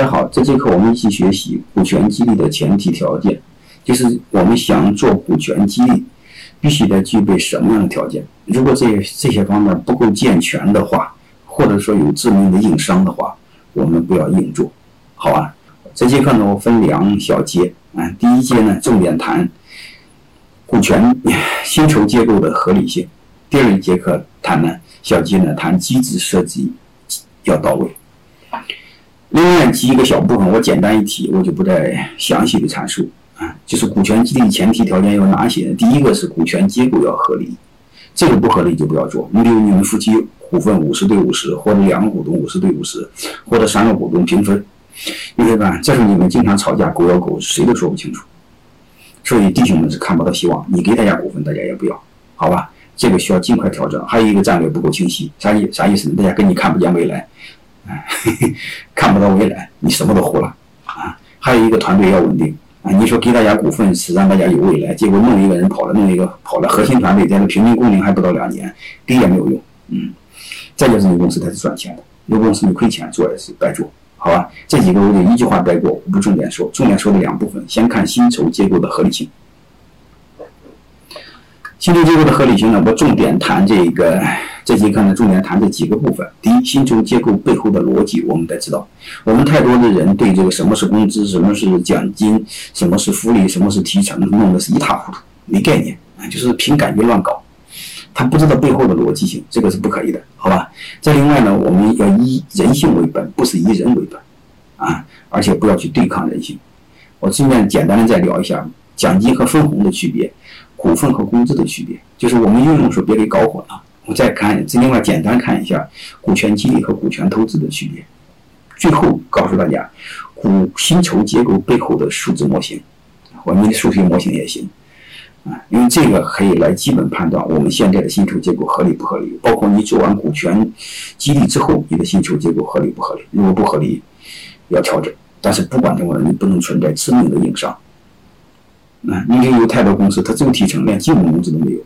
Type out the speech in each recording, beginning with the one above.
大家好，这节课我们一起学习股权激励的前提条件，就是我们想做股权激励，必须得具备什么样的条件？如果这这些方面不够健全的话，或者说有致命的硬伤的话，我们不要硬做，好吧？这节课呢，我分两小节啊，第一节呢，重点谈股权薪酬结构的合理性；第二节课谈呢，小节呢，谈机制设计要到位。另外几个小部分我简单一提，我就不再详细的阐述啊。就是股权激励前提条件有哪些？第一个是股权结构要合理，这个不合理就不要做。你比如你们夫妻股份五十对五十，或者两个股东五十对五十，或者三个股东平分，你会发现这是你们经常吵架，狗咬狗，谁都说不清楚。所以弟兄们是看不到希望，你给大家股份，大家也不要，好吧？这个需要尽快调整。还有一个战略不够清晰，啥意啥意思？大家跟你看不见未来。看不到未来，你什么都糊了啊！还有一个团队要稳定啊！你说给大家股份是让大家有未来，结果弄一个人跑了，弄一个跑了，核心团队在这平均工龄还不到两年，给也没有用。嗯，再就是你公司它是赚钱的，有公司你亏钱做也是白做，好吧？这几个我就一句话带过，我不重点说，重点说的两部分，先看薪酬结构的合理性。薪酬结构的合理性呢，我重点谈这个。这节课呢，重点谈这几个部分。第一，薪酬结构背后的逻辑，我们得知道。我们太多的人对这个什么是工资、什么是奖金、什么是福利、什么是提成，弄得是一塌糊涂，没概念啊，就是凭感觉乱搞。他不知道背后的逻辑性，这个是不可以的，好吧？再另外呢，我们要以人性为本，不是以人为本啊，而且不要去对抗人性。我顺便简单的再聊一下奖金和分红的区别，股份和工资的区别，就是我们运用时候别给搞混了。我再看，另外简单看一下股权激励和股权投资的区别。最后告诉大家，股薪酬结构背后的数字模型，我们的数学模型也行啊，因为这个可以来基本判断我们现在的薪酬结构合理不合理。包括你做完股权激励之后，你的薪酬结构合理不合理？如果不合理，要调整。但是不管怎么样，你不能存在致命的硬伤。啊，你看有太多公司，它只有提成，连基本工资都没有。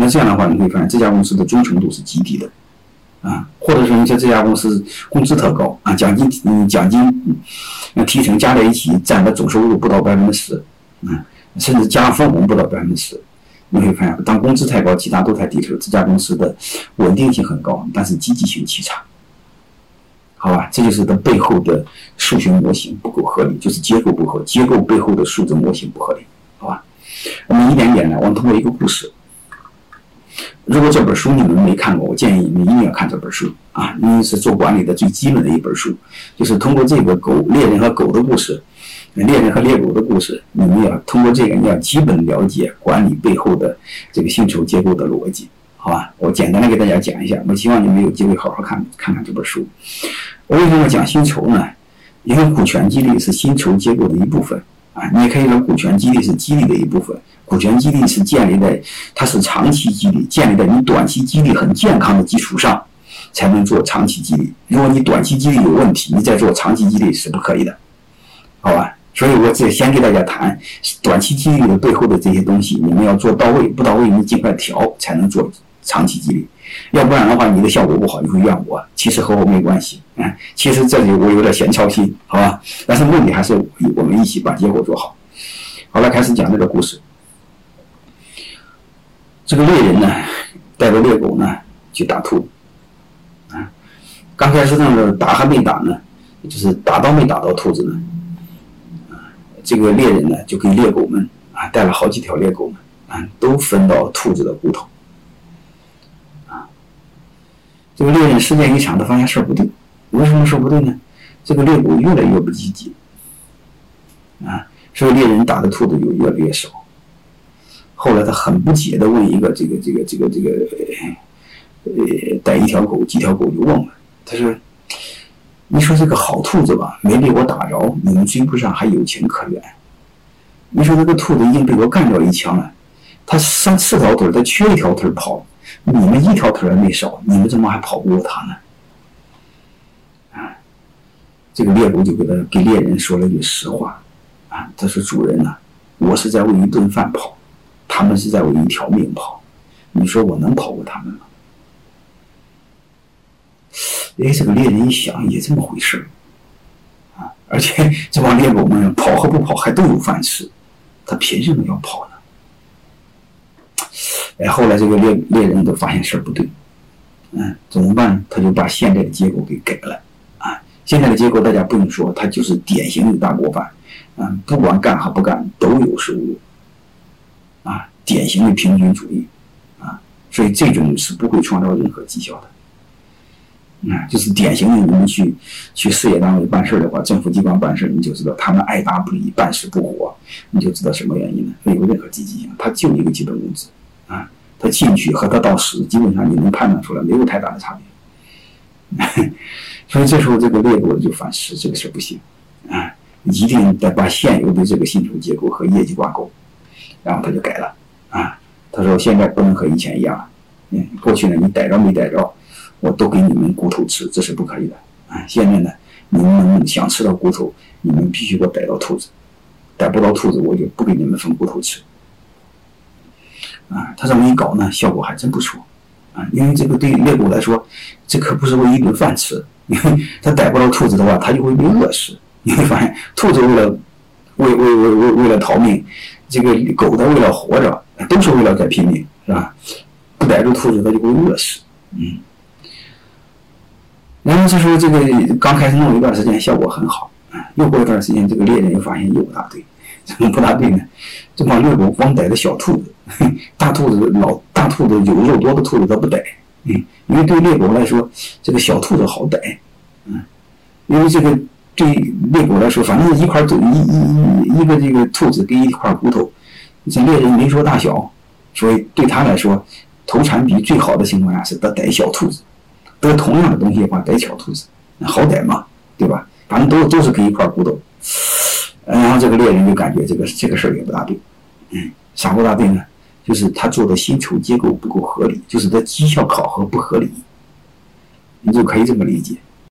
那这样的话，你会发现这家公司的忠诚度是极低的，啊，或者说你在这家公司工资特高啊，奖金嗯奖金那提成加在一起占的总收入不到百分之十，嗯，甚至加上分红不到百分之十，你会发现当工资太高，其他都太低的时候，这家公司的稳定性很高，但是积极性极差，好吧，这就是它背后的数学模型不够合理，就是结构不合，结构背后的数字模型不合理，好吧，我们一点点来，我们通过一个故事。如果这本书你们没看过，我建议你们一定要看这本书啊！因为是做管理的最基本的一本书，就是通过这个狗猎人和狗的故事，猎人和猎狗的故事，你们要通过这个，你要基本了解管理背后的这个薪酬结构的逻辑，好吧？我简单的给大家讲一下，我希望你们有机会好好看看看这本书。我为什么讲薪酬呢？因为股权激励是薪酬结构的一部分你也可以说股权激励是激励的一部分。股权激励是建立在，它是长期激励，建立在你短期激励很健康的基础上，才能做长期激励。如果你短期激励有问题，你再做长期激励是不可以的，好吧？所以我这先给大家谈短期激励的背后的这些东西，你们要做到位，不到位你尽快调，才能做长期激励。要不然的话，你的效果不好，你会怨我。其实和我没关系，嗯，其实这里我有点闲操心，好吧？但是目的还是我们一起把结果做好。好了，开始讲这个故事。这个猎人呢，带着猎狗呢去打兔，啊，刚开始那个打还没打呢，就是打到没打到兔子呢，啊，这个猎人呢就给猎狗们啊带了好几条猎狗们啊，都分到兔子的骨头，啊，这个猎人时间一长，他发现事儿不对，为什么说不对呢？这个猎狗越来越不积极，啊，所以猎人打的兔子就越来越少。后来他很不解的问一个这个这个这个这个，呃，带一条狗几条狗就问了，他说：“你说这个好兔子吧，没被我打着，你们追不上还有情可原。你说这个兔子已经被我干掉一枪了，它上四条腿，它缺一条腿跑，你们一条腿还没少，你们怎么还跑不过他呢？”啊，这个猎狗就给他给猎人说了句实话，啊，他说：“主人呐，我是在为一顿饭跑。”他们是在为一条命跑，你说我能跑过他们吗？哎，这个猎人一想，也这么回事，啊，而且这帮猎狗们跑和不跑还都有饭吃，他凭什么要跑呢？哎，后来这个猎猎人都发现事儿不对，嗯，怎么办？他就把现在的结果给改了，啊，现在的结果大家不用说，他就是典型的大锅饭，嗯，不管干和不干都有收入，啊，典型的平均主义，啊，所以这种是不会创造任何绩效的。啊，就是典型的，你们去去事业单位办事的话，政府机关办事，你就知道他们爱答不理，办事不活，你就知道什么原因了，没有任何积极性，他就一个基本工资，啊，他进去和他到死，基本上你能判断出来，没有太大的差别。所以这时候这个猎狗就反思，这个事不行，啊，一定得把现有的这个薪酬结构和业绩挂钩，然后他就改了，啊，他说现在不能和以前一样了，嗯，过去呢你逮着没逮着。我都给你们骨头吃，这是不可以的啊！现在呢，你们想吃到骨头，你们必须给我逮到兔子，逮不到兔子，我就不给你们分骨头吃。啊，他这么一搞呢，效果还真不错啊！因为这个对于猎狗来说，这可不是为一顿饭吃，因为他逮不到兔子的话，他就会被饿死。你会发现，兔子为了为为为为为了逃命，这个狗的为了活着，都是为了在拼命，是吧？不逮住兔子，它就会饿死。嗯。然后这时候，这个刚开始弄一段时间，效果很好啊。又过一段时间，这个猎人又发现又不大对，怎 么不大对呢？这帮猎狗光逮着小兔子，大兔子老大兔子有肉多的兔子它不逮，嗯，因为对猎狗来说，这个小兔子好逮，嗯，因为这个对猎狗来说，反正一块兔一一一个这个兔子跟一块骨头，这猎人没说大小，所以对他来说，投产比最好的情况下是得逮小兔子。得同样的东西的话，逮小兔子好逮嘛，对吧？反正都都是给一块骨头。然后这个猎人就感觉这个这个事儿也不大对，嗯，啥不大对呢？就是他做的薪酬结构不够合理，就是他绩效考核不合理，你就可以这么理解。